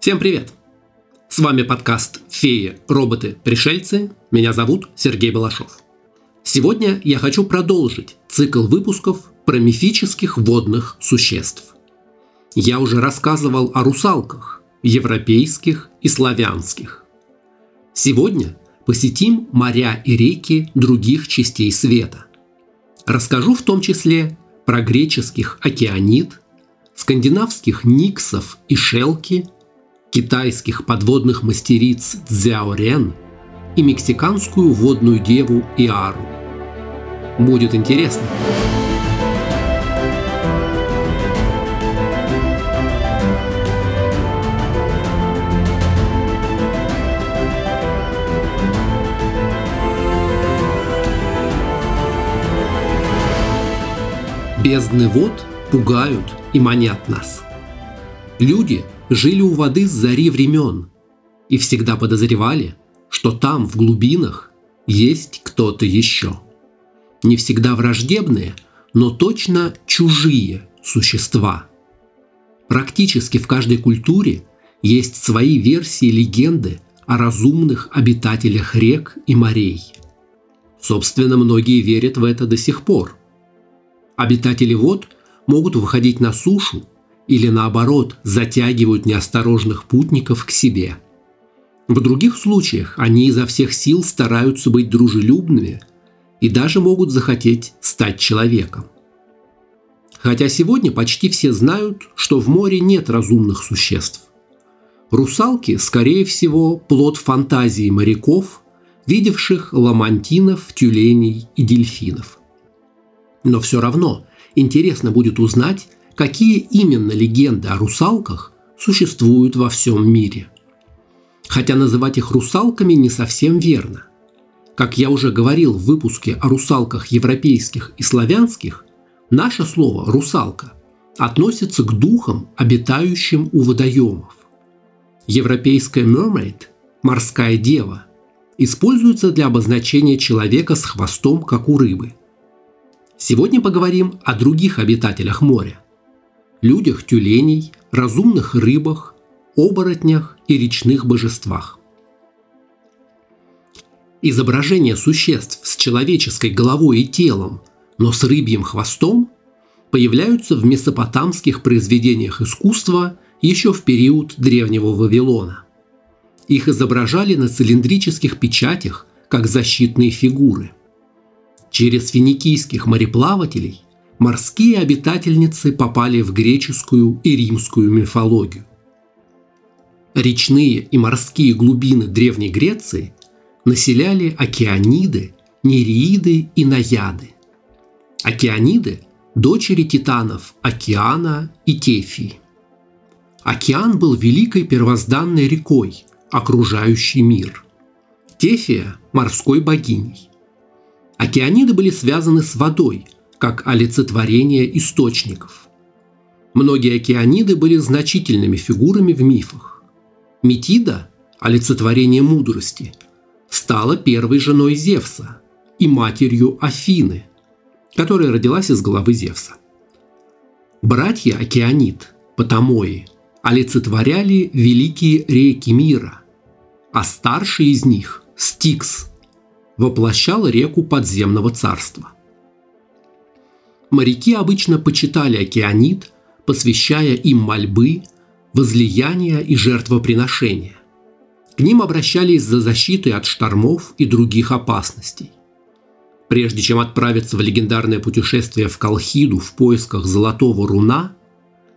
Всем привет! С вами подкаст «Феи, роботы, пришельцы». Меня зовут Сергей Балашов. Сегодня я хочу продолжить цикл выпусков про мифических водных существ. Я уже рассказывал о русалках, европейских и славянских. Сегодня посетим моря и реки других частей света. Расскажу в том числе про греческих океанит, скандинавских никсов и шелки – китайских подводных мастериц Цзяорен и мексиканскую водную деву Иару. Будет интересно. Бездны вод пугают и манят нас. Люди – жили у воды с зари времен и всегда подозревали, что там, в глубинах, есть кто-то еще. Не всегда враждебные, но точно чужие существа. Практически в каждой культуре есть свои версии легенды о разумных обитателях рек и морей. Собственно, многие верят в это до сих пор. Обитатели вод могут выходить на сушу или наоборот затягивают неосторожных путников к себе. В других случаях они изо всех сил стараются быть дружелюбными и даже могут захотеть стать человеком. Хотя сегодня почти все знают, что в море нет разумных существ. Русалки, скорее всего, плод фантазии моряков, видевших ламантинов, тюленей и дельфинов. Но все равно интересно будет узнать, какие именно легенды о русалках существуют во всем мире. Хотя называть их русалками не совсем верно. Как я уже говорил в выпуске о русалках европейских и славянских, наше слово «русалка» относится к духам, обитающим у водоемов. Европейская mermaid – морская дева – используется для обозначения человека с хвостом, как у рыбы. Сегодня поговорим о других обитателях моря – людях тюленей, разумных рыбах, оборотнях и речных божествах. Изображения существ с человеческой головой и телом, но с рыбьим хвостом, появляются в месопотамских произведениях искусства еще в период Древнего Вавилона. Их изображали на цилиндрических печатях как защитные фигуры. Через финикийских мореплавателей морские обитательницы попали в греческую и римскую мифологию. Речные и морские глубины Древней Греции населяли океаниды, нереиды и наяды. Океаниды – дочери титанов Океана и Тефии. Океан был великой первозданной рекой, окружающей мир. Тефия – морской богиней. Океаниды были связаны с водой – как олицетворение источников. Многие океаниды были значительными фигурами в мифах. Метида, олицетворение мудрости, стала первой женой Зевса и матерью Афины, которая родилась из головы Зевса. Братья Океанид, Потамои, олицетворяли великие реки мира, а старший из них, Стикс, воплощал реку подземного царства. Моряки обычно почитали океанит, посвящая им мольбы, возлияния и жертвоприношения. К ним обращались за защитой от штормов и других опасностей. Прежде чем отправиться в легендарное путешествие в Колхиду в поисках золотого руна,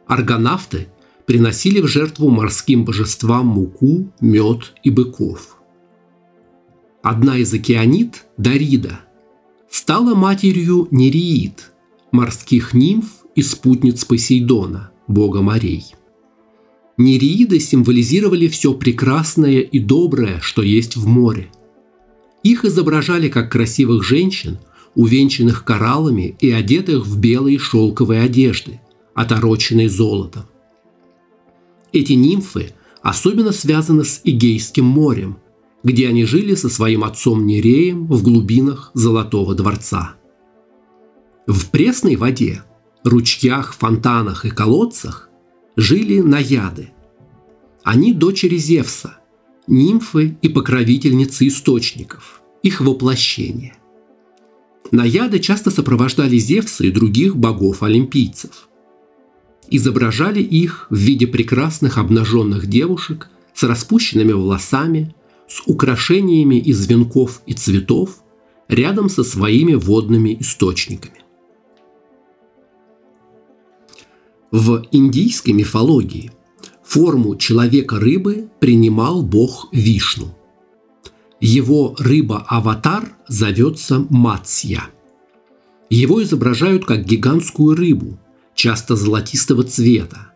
аргонавты приносили в жертву морским божествам муку, мед и быков. Одна из океанит, Дарида, стала матерью Нереид – морских нимф и спутниц Посейдона, бога морей. Нереиды символизировали все прекрасное и доброе, что есть в море. Их изображали как красивых женщин, увенчанных кораллами и одетых в белые шелковые одежды, отороченные золотом. Эти нимфы особенно связаны с Игейским морем, где они жили со своим отцом Нереем в глубинах Золотого дворца – в пресной воде, ручьях, фонтанах и колодцах жили наяды. Они дочери Зевса, нимфы и покровительницы источников, их воплощение. Наяды часто сопровождали Зевса и других богов-олимпийцев. Изображали их в виде прекрасных обнаженных девушек с распущенными волосами, с украшениями из венков и цветов, рядом со своими водными источниками. В индийской мифологии форму человека-рыбы принимал бог Вишну. Его рыба-аватар зовется Мацья. Его изображают как гигантскую рыбу, часто золотистого цвета,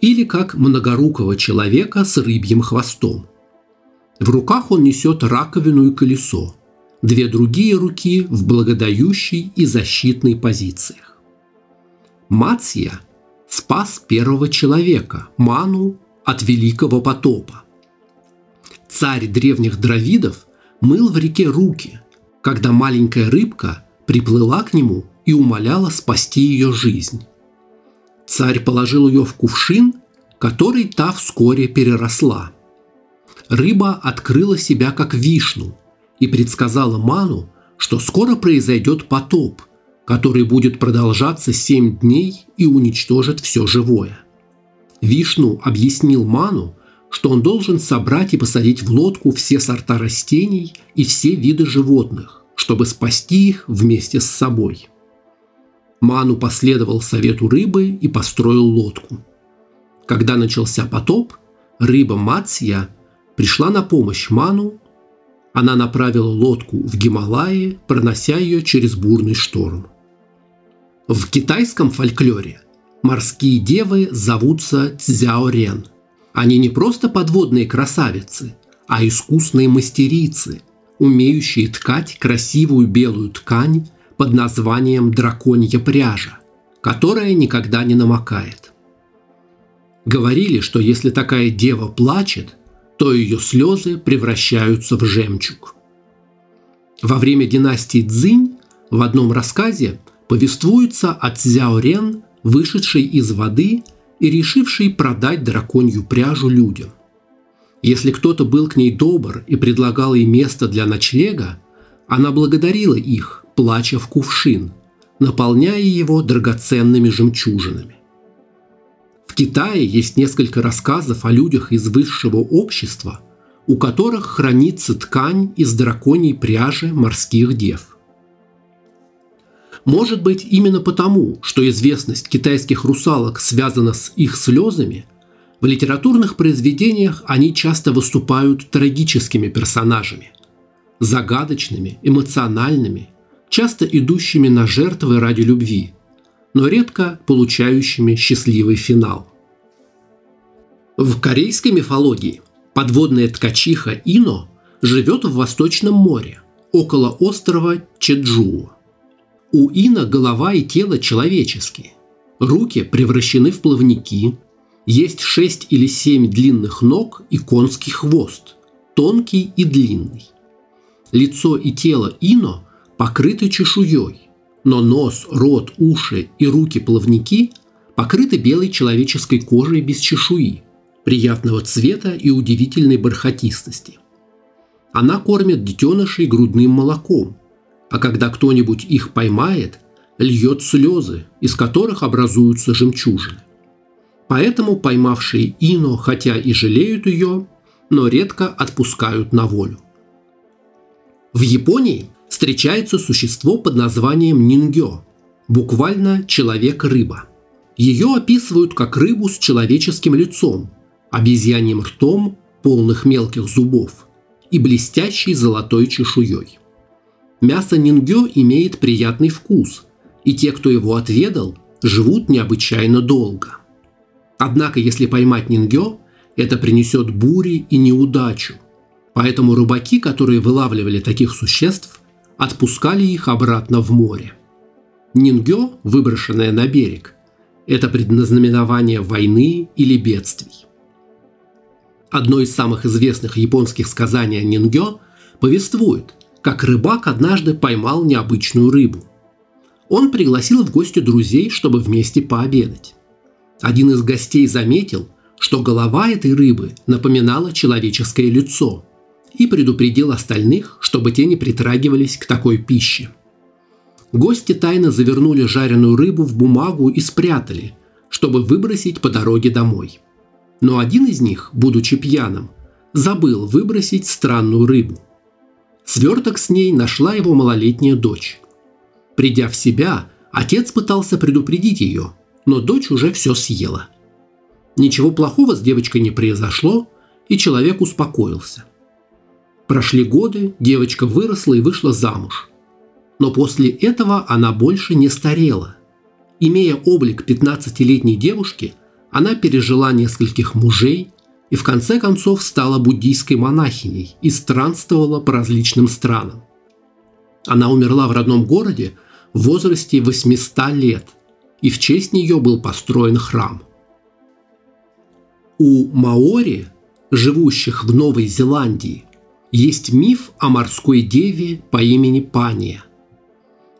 или как многорукого человека с рыбьим хвостом. В руках он несет раковину и колесо, две другие руки в благодающей и защитной позициях. Мацья – спас первого человека, Ману, от великого потопа. Царь древних дравидов мыл в реке руки, когда маленькая рыбка приплыла к нему и умоляла спасти ее жизнь. Царь положил ее в кувшин, который та вскоре переросла. Рыба открыла себя как вишну и предсказала Ману, что скоро произойдет потоп – который будет продолжаться семь дней и уничтожит все живое. Вишну объяснил Ману, что он должен собрать и посадить в лодку все сорта растений и все виды животных, чтобы спасти их вместе с собой. Ману последовал совету рыбы и построил лодку. Когда начался потоп, рыба Мацья пришла на помощь Ману. Она направила лодку в Гималаи, пронося ее через бурный шторм. В китайском фольклоре морские девы зовутся Цзяорен. Они не просто подводные красавицы, а искусные мастерицы, умеющие ткать красивую белую ткань под названием драконья пряжа, которая никогда не намокает. Говорили, что если такая дева плачет, то ее слезы превращаются в жемчуг. Во время династии Цзинь в одном рассказе повествуется о Цзяорен, вышедшей из воды и решившей продать драконью пряжу людям. Если кто-то был к ней добр и предлагал ей место для ночлега, она благодарила их, плача в кувшин, наполняя его драгоценными жемчужинами. В Китае есть несколько рассказов о людях из высшего общества, у которых хранится ткань из драконьей пряжи морских дев. Может быть, именно потому, что известность китайских русалок связана с их слезами, в литературных произведениях они часто выступают трагическими персонажами, загадочными, эмоциональными, часто идущими на жертвы ради любви, но редко получающими счастливый финал. В корейской мифологии подводная ткачиха Ино живет в Восточном море, около острова Чеджуо. У Ина голова и тело человеческие. Руки превращены в плавники. Есть шесть или семь длинных ног и конский хвост, тонкий и длинный. Лицо и тело Ино покрыты чешуей, но нос, рот, уши и руки-плавники покрыты белой человеческой кожей без чешуи, приятного цвета и удивительной бархатистости. Она кормит детенышей грудным молоком – а когда кто-нибудь их поймает, льет слезы, из которых образуются жемчужины. Поэтому поймавшие Ино, хотя и жалеют ее, но редко отпускают на волю. В Японии встречается существо под названием нингё, буквально «человек-рыба». Ее описывают как рыбу с человеческим лицом, обезьяньим ртом, полных мелких зубов и блестящей золотой чешуей. Мясо нингё имеет приятный вкус, и те, кто его отведал, живут необычайно долго. Однако, если поймать нингё, это принесет бури и неудачу. Поэтому рыбаки, которые вылавливали таких существ, отпускали их обратно в море. Нингё, выброшенное на берег, это предназнаменование войны или бедствий. Одно из самых известных японских сказаний о нингё повествует, как рыбак однажды поймал необычную рыбу. Он пригласил в гости друзей, чтобы вместе пообедать. Один из гостей заметил, что голова этой рыбы напоминала человеческое лицо и предупредил остальных, чтобы те не притрагивались к такой пище. Гости тайно завернули жареную рыбу в бумагу и спрятали, чтобы выбросить по дороге домой. Но один из них, будучи пьяным, забыл выбросить странную рыбу. Сверток с ней нашла его малолетняя дочь. Придя в себя, отец пытался предупредить ее, но дочь уже все съела. Ничего плохого с девочкой не произошло, и человек успокоился. Прошли годы, девочка выросла и вышла замуж. Но после этого она больше не старела. Имея облик 15-летней девушки, она пережила нескольких мужей и в конце концов стала буддийской монахиней и странствовала по различным странам. Она умерла в родном городе в возрасте 800 лет, и в честь нее был построен храм. У маори, живущих в Новой Зеландии, есть миф о морской деве по имени Пания.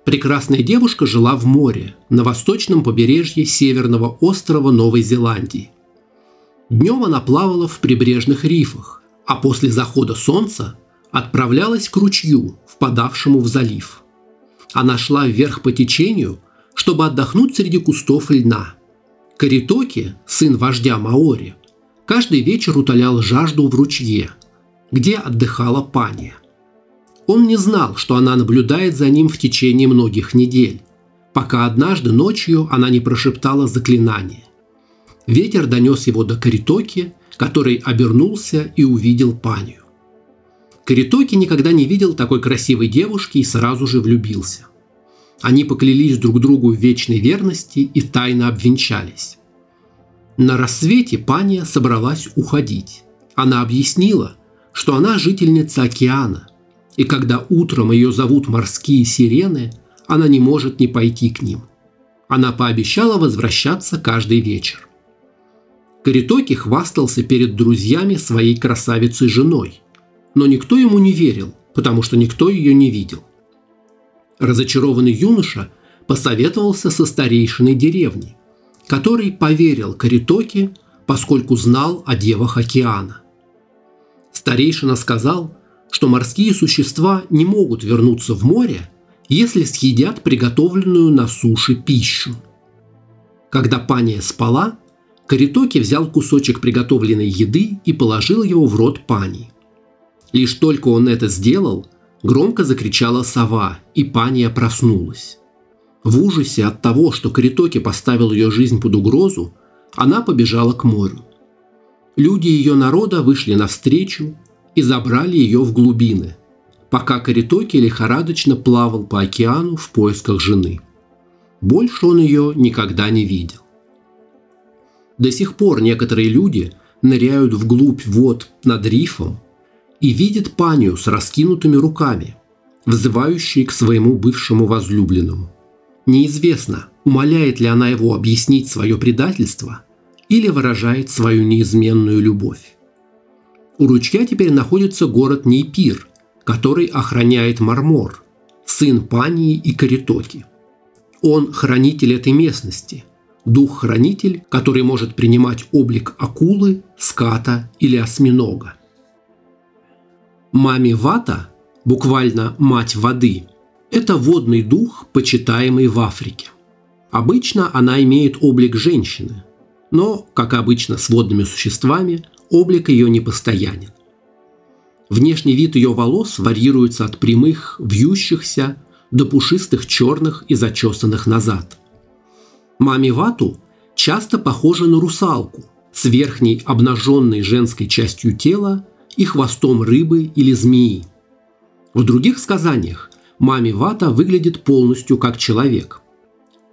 Прекрасная девушка жила в море, на восточном побережье северного острова Новой Зеландии. Днем она плавала в прибрежных рифах, а после захода солнца отправлялась к ручью, впадавшему в залив. Она шла вверх по течению, чтобы отдохнуть среди кустов льна. Каритоки, сын вождя Маори, каждый вечер утолял жажду в ручье – где отдыхала пани. Он не знал, что она наблюдает за ним в течение многих недель, пока однажды ночью она не прошептала заклинание. Ветер донес его до Каритоки, который обернулся и увидел панию. Каритоки никогда не видел такой красивой девушки и сразу же влюбился. Они поклялись друг другу в вечной верности и тайно обвенчались. На рассвете пания собралась уходить. Она объяснила, что она жительница океана, и когда утром ее зовут морские сирены, она не может не пойти к ним. Она пообещала возвращаться каждый вечер. Каритоки хвастался перед друзьями своей красавицей женой, но никто ему не верил, потому что никто ее не видел. Разочарованный юноша посоветовался со старейшиной деревни, который поверил Каритоки, поскольку знал о девах океана. Старейшина сказал, что морские существа не могут вернуться в море, если съедят приготовленную на суше пищу. Когда пания спала, Каритоки взял кусочек приготовленной еды и положил его в рот пани. Лишь только он это сделал, громко закричала сова, и пания проснулась. В ужасе от того, что Каритоки поставил ее жизнь под угрозу, она побежала к морю. Люди ее народа вышли навстречу и забрали ее в глубины, пока Каритоки лихорадочно плавал по океану в поисках жены. Больше он ее никогда не видел. До сих пор некоторые люди ныряют вглубь вод над рифом и видят панию с раскинутыми руками, взывающей к своему бывшему возлюбленному. Неизвестно, умоляет ли она его объяснить свое предательство – или выражает свою неизменную любовь. У ручья теперь находится город Нейпир, который охраняет Мармор, сын Пании и Каритоки. Он хранитель этой местности, дух-хранитель, который может принимать облик акулы, ската или осьминога. Мами Вата, буквально «мать воды», это водный дух, почитаемый в Африке. Обычно она имеет облик женщины – но, как обычно с водными существами, облик ее непостоянен. Внешний вид ее волос варьируется от прямых, вьющихся до пушистых черных и зачесанных назад. Мами Вату часто похожа на русалку с верхней обнаженной женской частью тела и хвостом рыбы или змеи. В других сказаниях Мами Вата выглядит полностью как человек.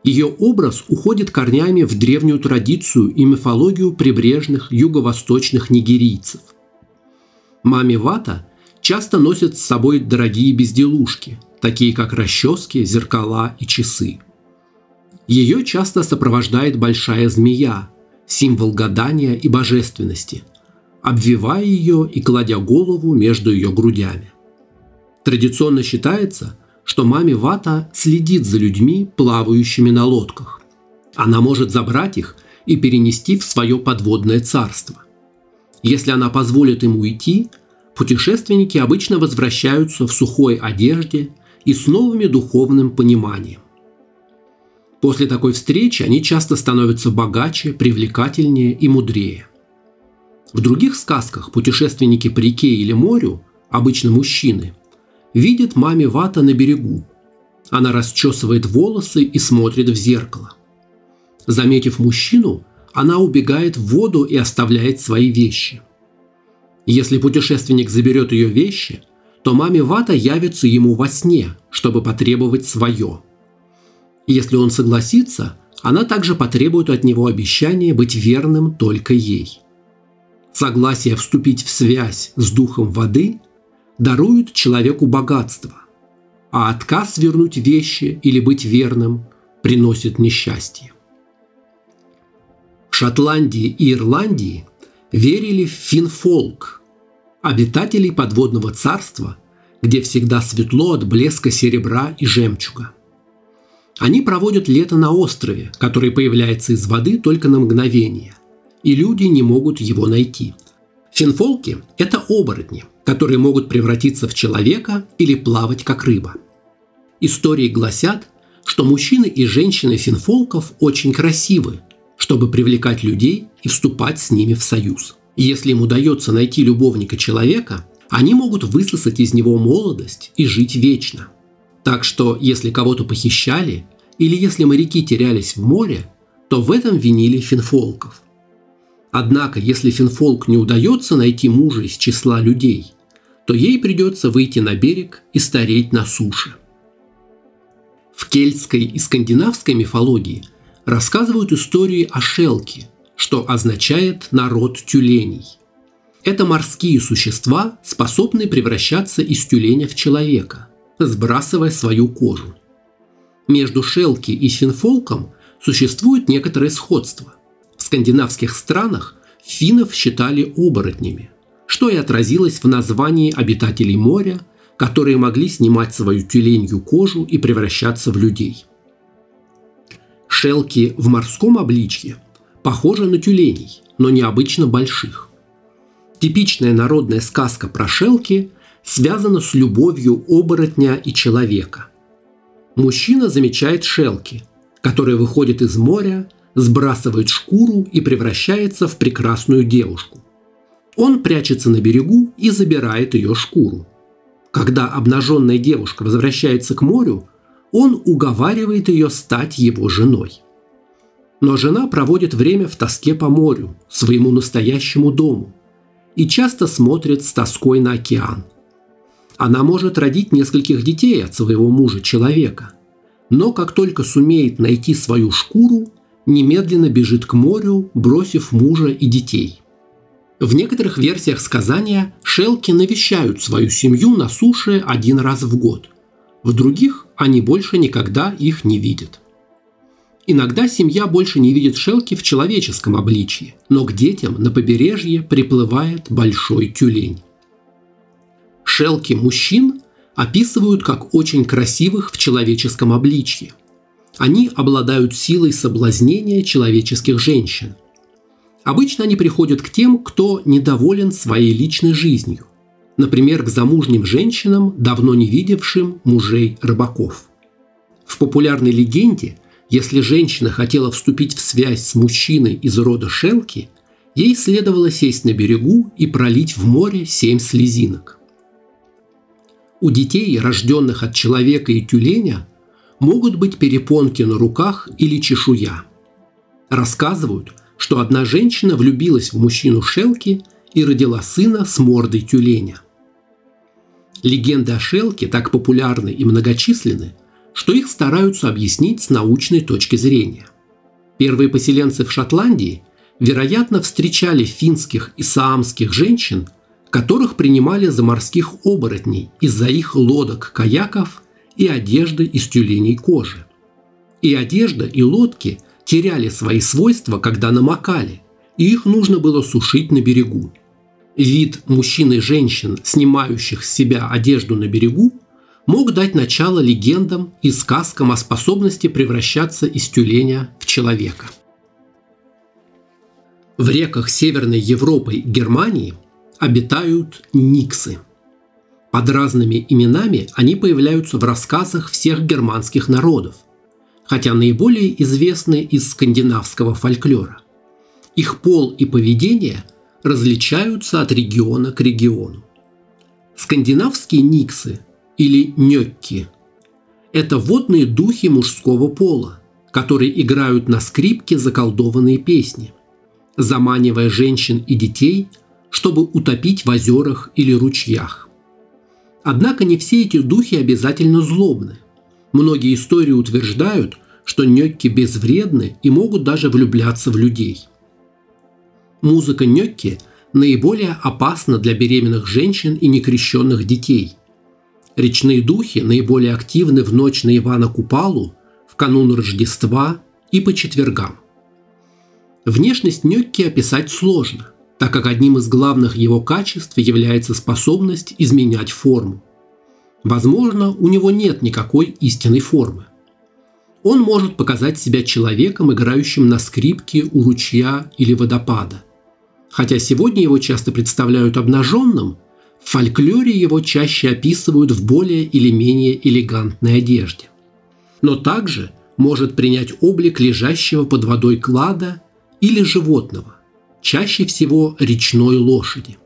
Ее образ уходит корнями в древнюю традицию и мифологию прибрежных юго-восточных нигерийцев. Мами Вата часто носит с собой дорогие безделушки, такие как расчески, зеркала и часы. Ее часто сопровождает большая змея, символ гадания и божественности, обвивая ее и кладя голову между ее грудями. Традиционно считается, что маме Вата следит за людьми, плавающими на лодках. Она может забрать их и перенести в свое подводное царство. Если она позволит им уйти, путешественники обычно возвращаются в сухой одежде и с новыми духовным пониманием. После такой встречи они часто становятся богаче, привлекательнее и мудрее. В других сказках путешественники по реке или морю, обычно мужчины, видят маме Вата на берегу. Она расчесывает волосы и смотрит в зеркало. Заметив мужчину, она убегает в воду и оставляет свои вещи. Если путешественник заберет ее вещи, то маме Вата явится ему во сне, чтобы потребовать свое. Если он согласится, она также потребует от него обещания быть верным только ей. Согласие вступить в связь с духом воды дарует человеку богатство, а отказ вернуть вещи или быть верным приносит несчастье. В Шотландии и Ирландии верили в финфолк, обитателей подводного царства, где всегда светло от блеска серебра и жемчуга. Они проводят лето на острове, который появляется из воды только на мгновение, и люди не могут его найти. Финфолки – это оборотни, которые могут превратиться в человека или плавать как рыба. Истории гласят, что мужчины и женщины финфолков очень красивы, чтобы привлекать людей и вступать с ними в союз. Если им удается найти любовника человека, они могут высосать из него молодость и жить вечно. Так что, если кого-то похищали или если моряки терялись в море, то в этом винили финфолков – Однако, если Финфолк не удается найти мужа из числа людей, то ей придется выйти на берег и стареть на суше. В кельтской и скандинавской мифологии рассказывают истории о шелке, что означает «народ тюленей». Это морские существа, способные превращаться из тюленя в человека, сбрасывая свою кожу. Между шелки и финфолком существует некоторое сходство скандинавских странах финнов считали оборотнями, что и отразилось в названии обитателей моря, которые могли снимать свою тюленью кожу и превращаться в людей. Шелки в морском обличье похожи на тюленей, но необычно больших. Типичная народная сказка про шелки связана с любовью оборотня и человека. Мужчина замечает шелки, которые выходят из моря сбрасывает шкуру и превращается в прекрасную девушку. Он прячется на берегу и забирает ее шкуру. Когда обнаженная девушка возвращается к морю, он уговаривает ее стать его женой. Но жена проводит время в тоске по морю, своему настоящему дому, и часто смотрит с тоской на океан. Она может родить нескольких детей от своего мужа-человека, но как только сумеет найти свою шкуру, немедленно бежит к морю, бросив мужа и детей. В некоторых версиях сказания шелки навещают свою семью на суше один раз в год. В других они больше никогда их не видят. Иногда семья больше не видит шелки в человеческом обличье, но к детям на побережье приплывает большой тюлень. Шелки мужчин описывают как очень красивых в человеческом обличье. Они обладают силой соблазнения человеческих женщин. Обычно они приходят к тем, кто недоволен своей личной жизнью, например, к замужним женщинам, давно не видевшим мужей рыбаков. В популярной легенде, если женщина хотела вступить в связь с мужчиной из рода Шелки, ей следовало сесть на берегу и пролить в море семь слезинок. У детей, рожденных от человека и тюленя, могут быть перепонки на руках или чешуя. Рассказывают, что одна женщина влюбилась в мужчину Шелки и родила сына с мордой тюленя. Легенды о Шелке так популярны и многочисленны, что их стараются объяснить с научной точки зрения. Первые поселенцы в Шотландии, вероятно, встречали финских и саамских женщин, которых принимали за морских оборотней из-за их лодок, каяков и одежды из тюленей кожи. И одежда, и лодки теряли свои свойства, когда намокали, и их нужно было сушить на берегу. Вид мужчин и женщин, снимающих с себя одежду на берегу, мог дать начало легендам и сказкам о способности превращаться из тюленя в человека. В реках Северной Европы и Германии обитают никсы. Под разными именами они появляются в рассказах всех германских народов, хотя наиболее известны из скандинавского фольклора. Их пол и поведение различаются от региона к региону. Скандинавские никсы или нёкки – это водные духи мужского пола, которые играют на скрипке заколдованные песни, заманивая женщин и детей, чтобы утопить в озерах или ручьях. Однако не все эти духи обязательно злобны. Многие истории утверждают, что нёкки безвредны и могут даже влюбляться в людей. Музыка нёкки наиболее опасна для беременных женщин и некрещенных детей. Речные духи наиболее активны в ночь на Ивана Купалу, в канун Рождества и по четвергам. Внешность нёкки описать сложно, так как одним из главных его качеств является способность изменять форму. Возможно, у него нет никакой истинной формы. Он может показать себя человеком, играющим на скрипке у ручья или водопада. Хотя сегодня его часто представляют обнаженным, в фольклоре его чаще описывают в более или менее элегантной одежде. Но также может принять облик лежащего под водой клада или животного, чаще всего речной лошади.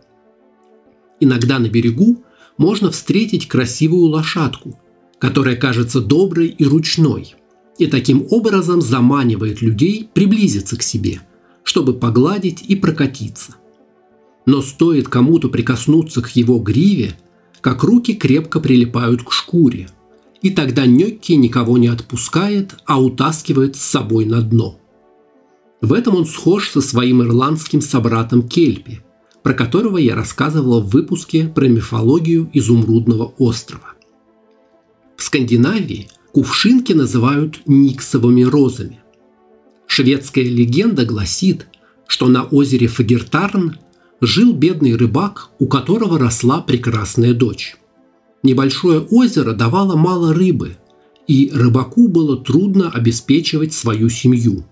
Иногда на берегу можно встретить красивую лошадку, которая кажется доброй и ручной, и таким образом заманивает людей приблизиться к себе – чтобы погладить и прокатиться. Но стоит кому-то прикоснуться к его гриве, как руки крепко прилипают к шкуре, и тогда Нёкки никого не отпускает, а утаскивает с собой на дно. В этом он схож со своим ирландским собратом Кельпи, про которого я рассказывала в выпуске про мифологию Изумрудного острова. В Скандинавии кувшинки называют никсовыми розами. Шведская легенда гласит, что на озере Фагертарн жил бедный рыбак, у которого росла прекрасная дочь. Небольшое озеро давало мало рыбы, и рыбаку было трудно обеспечивать свою семью.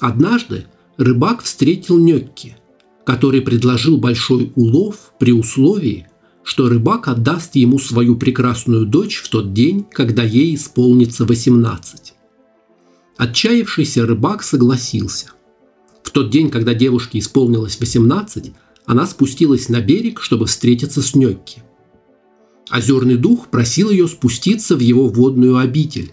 Однажды рыбак встретил Нёкки, который предложил большой улов при условии, что рыбак отдаст ему свою прекрасную дочь в тот день, когда ей исполнится 18. Отчаявшийся рыбак согласился. В тот день, когда девушке исполнилось 18, она спустилась на берег, чтобы встретиться с Нёкки. Озерный дух просил ее спуститься в его водную обитель,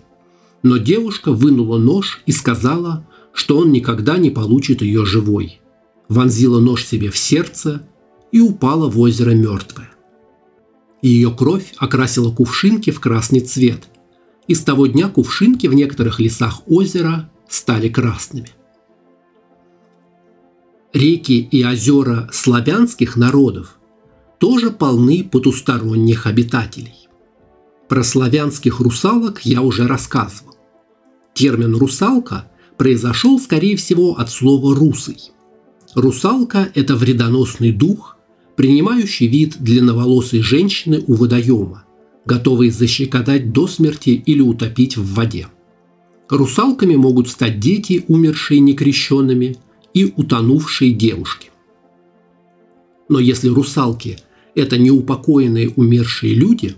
но девушка вынула нож и сказала, что он никогда не получит ее живой. Вонзила нож себе в сердце и упала в озеро мертвая. Ее кровь окрасила кувшинки в красный цвет – и с того дня кувшинки в некоторых лесах озера стали красными. Реки и озера славянских народов тоже полны потусторонних обитателей. Про славянских русалок я уже рассказывал. Термин «русалка» произошел, скорее всего, от слова «русый». Русалка – это вредоносный дух, принимающий вид длинноволосой женщины у водоема, готовые защекотать до смерти или утопить в воде. Русалками могут стать дети, умершие некрещенными, и утонувшие девушки. Но если русалки – это неупокоенные умершие люди,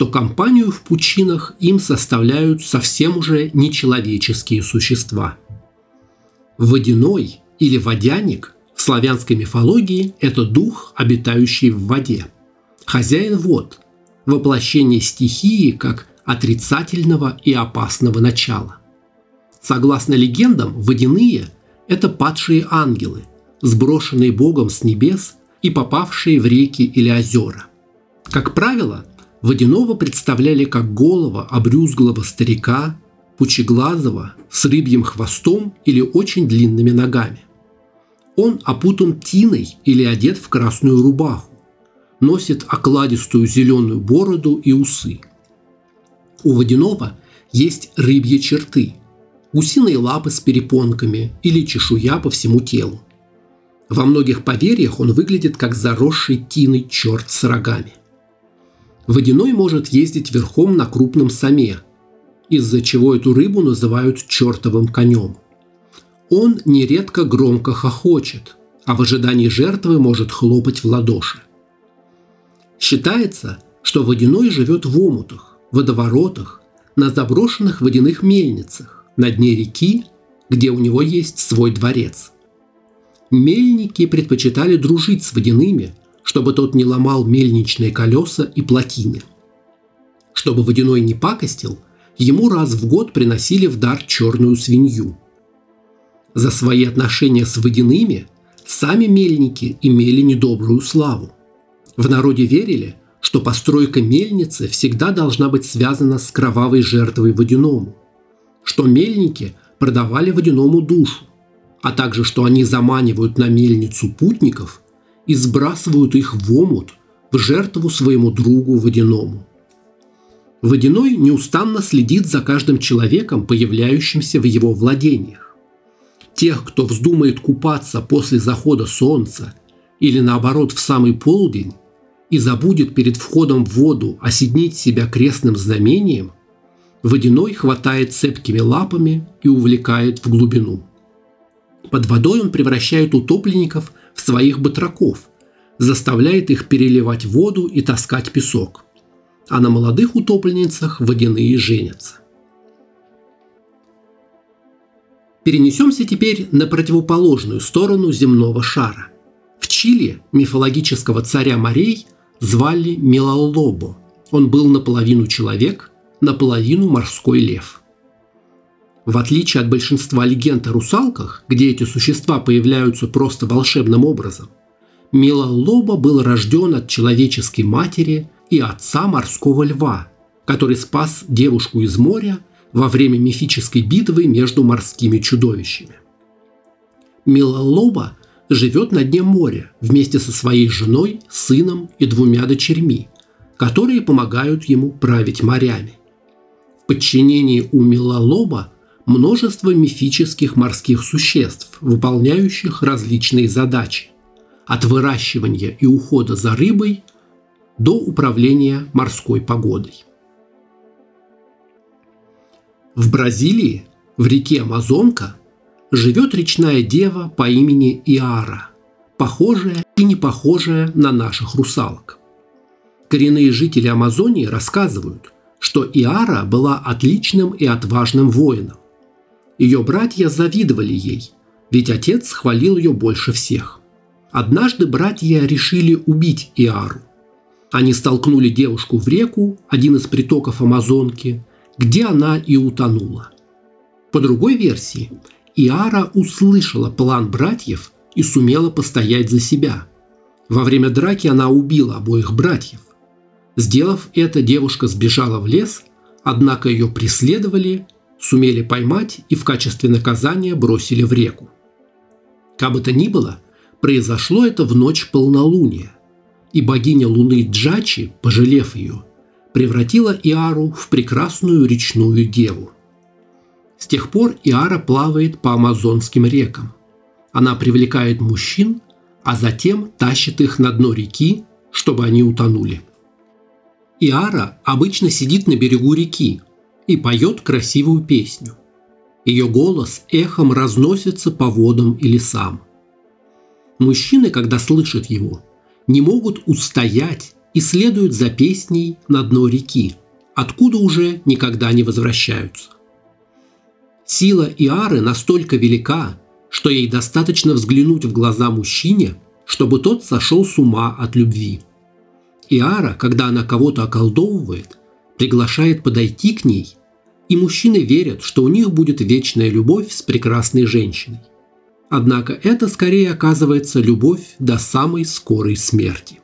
то компанию в пучинах им составляют совсем уже нечеловеческие существа. Водяной или водяник в славянской мифологии – это дух, обитающий в воде. Хозяин вод – воплощение стихии как отрицательного и опасного начала. Согласно легендам, водяные – это падшие ангелы, сброшенные Богом с небес и попавшие в реки или озера. Как правило, водяного представляли как голого обрюзглого старика, пучеглазого, с рыбьим хвостом или очень длинными ногами. Он опутан тиной или одет в красную рубаху носит окладистую зеленую бороду и усы. У водяного есть рыбьи черты, гусиные лапы с перепонками или чешуя по всему телу. Во многих поверьях он выглядит как заросший тиной черт с рогами. Водяной может ездить верхом на крупном саме, из-за чего эту рыбу называют чертовым конем. Он нередко громко хохочет, а в ожидании жертвы может хлопать в ладоши. Считается, что водяной живет в омутах, водоворотах, на заброшенных водяных мельницах, на дне реки, где у него есть свой дворец. Мельники предпочитали дружить с водяными, чтобы тот не ломал мельничные колеса и плотины. Чтобы водяной не пакостил, ему раз в год приносили в дар черную свинью. За свои отношения с водяными сами мельники имели недобрую славу. В народе верили, что постройка мельницы всегда должна быть связана с кровавой жертвой водяному, что мельники продавали водяному душу, а также что они заманивают на мельницу путников и сбрасывают их в омут в жертву своему другу водяному. Водяной неустанно следит за каждым человеком, появляющимся в его владениях. Тех, кто вздумает купаться после захода солнца или наоборот в самый полдень, и забудет перед входом в воду осенить себя крестным знамением, водяной хватает цепкими лапами и увлекает в глубину. Под водой он превращает утопленников в своих батраков, заставляет их переливать воду и таскать песок. А на молодых утопленницах водяные женятся. Перенесемся теперь на противоположную сторону земного шара. В Чили мифологического царя морей – звали Милалобо. Он был наполовину человек, наполовину морской лев. В отличие от большинства легенд о русалках, где эти существа появляются просто волшебным образом, Милалоба был рожден от человеческой матери и отца морского льва, который спас девушку из моря во время мифической битвы между морскими чудовищами. Милалоба живет на дне моря вместе со своей женой, сыном и двумя дочерьми, которые помогают ему править морями. В подчинении у Милалоба множество мифических морских существ, выполняющих различные задачи, от выращивания и ухода за рыбой до управления морской погодой. В Бразилии, в реке Амазонка, живет речная дева по имени Иара, похожая и не похожая на наших русалок. Коренные жители Амазонии рассказывают, что Иара была отличным и отважным воином. Ее братья завидовали ей, ведь отец хвалил ее больше всех. Однажды братья решили убить Иару. Они столкнули девушку в реку, один из притоков Амазонки, где она и утонула. По другой версии, Иара услышала план братьев и сумела постоять за себя. Во время драки она убила обоих братьев. Сделав это, девушка сбежала в лес, однако ее преследовали, сумели поймать и в качестве наказания бросили в реку. Как бы то ни было, произошло это в ночь полнолуния, и богиня Луны Джачи, пожалев ее, превратила Иару в прекрасную речную деву – с тех пор Иара плавает по амазонским рекам. Она привлекает мужчин, а затем тащит их на дно реки, чтобы они утонули. Иара обычно сидит на берегу реки и поет красивую песню. Ее голос эхом разносится по водам и лесам. Мужчины, когда слышат его, не могут устоять и следуют за песней на дно реки, откуда уже никогда не возвращаются. Сила Иары настолько велика, что ей достаточно взглянуть в глаза мужчине, чтобы тот сошел с ума от любви. Иара, когда она кого-то околдовывает, приглашает подойти к ней, и мужчины верят, что у них будет вечная любовь с прекрасной женщиной. Однако это скорее оказывается любовь до самой скорой смерти.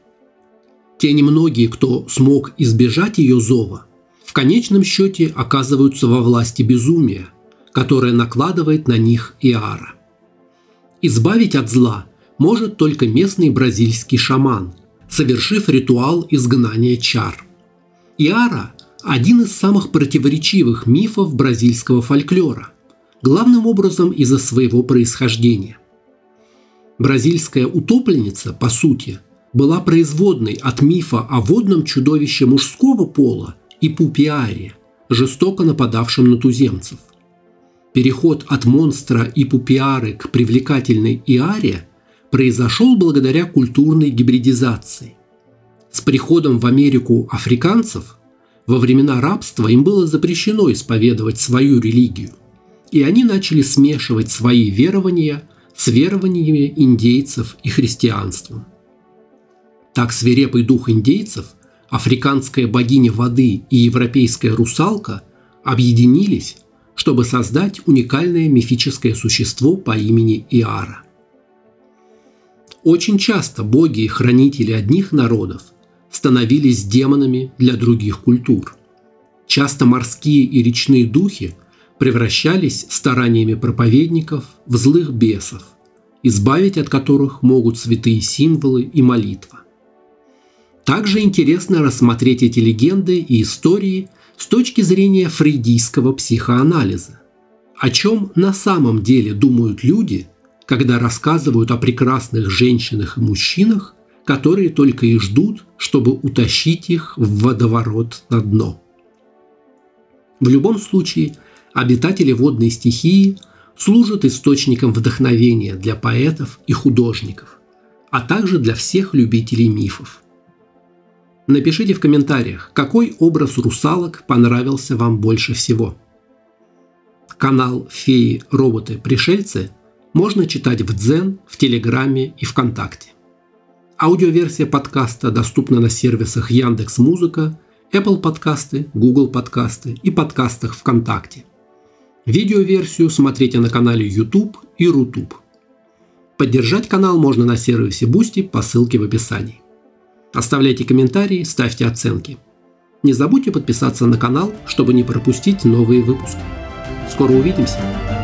Те немногие, кто смог избежать ее зова, в конечном счете оказываются во власти безумия – которое накладывает на них Иара. Избавить от зла может только местный бразильский шаман, совершив ритуал изгнания чар. Иара – один из самых противоречивых мифов бразильского фольклора, главным образом из-за своего происхождения. Бразильская утопленница, по сути, была производной от мифа о водном чудовище мужского пола и пупиаре, жестоко нападавшем на туземцев – Переход от монстра и пупиары к привлекательной Иаре произошел благодаря культурной гибридизации. С приходом в Америку африканцев во времена рабства им было запрещено исповедовать свою религию, и они начали смешивать свои верования с верованиями индейцев и христианством. Так свирепый дух индейцев, африканская богиня воды и европейская русалка объединились, чтобы создать уникальное мифическое существо по имени Иара. Очень часто боги и хранители одних народов становились демонами для других культур. Часто морские и речные духи превращались стараниями проповедников в злых бесов, избавить от которых могут святые символы и молитва. Также интересно рассмотреть эти легенды и истории с точки зрения фрейдийского психоанализа. О чем на самом деле думают люди – когда рассказывают о прекрасных женщинах и мужчинах, которые только и ждут, чтобы утащить их в водоворот на дно. В любом случае, обитатели водной стихии служат источником вдохновения для поэтов и художников, а также для всех любителей мифов. Напишите в комментариях, какой образ русалок понравился вам больше всего. Канал «Феи, роботы, пришельцы» можно читать в Дзен, в Телеграме и ВКонтакте. Аудиоверсия подкаста доступна на сервисах Яндекс Музыка, Apple подкасты, Google подкасты и подкастах ВКонтакте. Видеоверсию смотрите на канале YouTube и Рутуб. Поддержать канал можно на сервисе Boosty по ссылке в описании. Оставляйте комментарии, ставьте оценки. Не забудьте подписаться на канал, чтобы не пропустить новые выпуски. Скоро увидимся!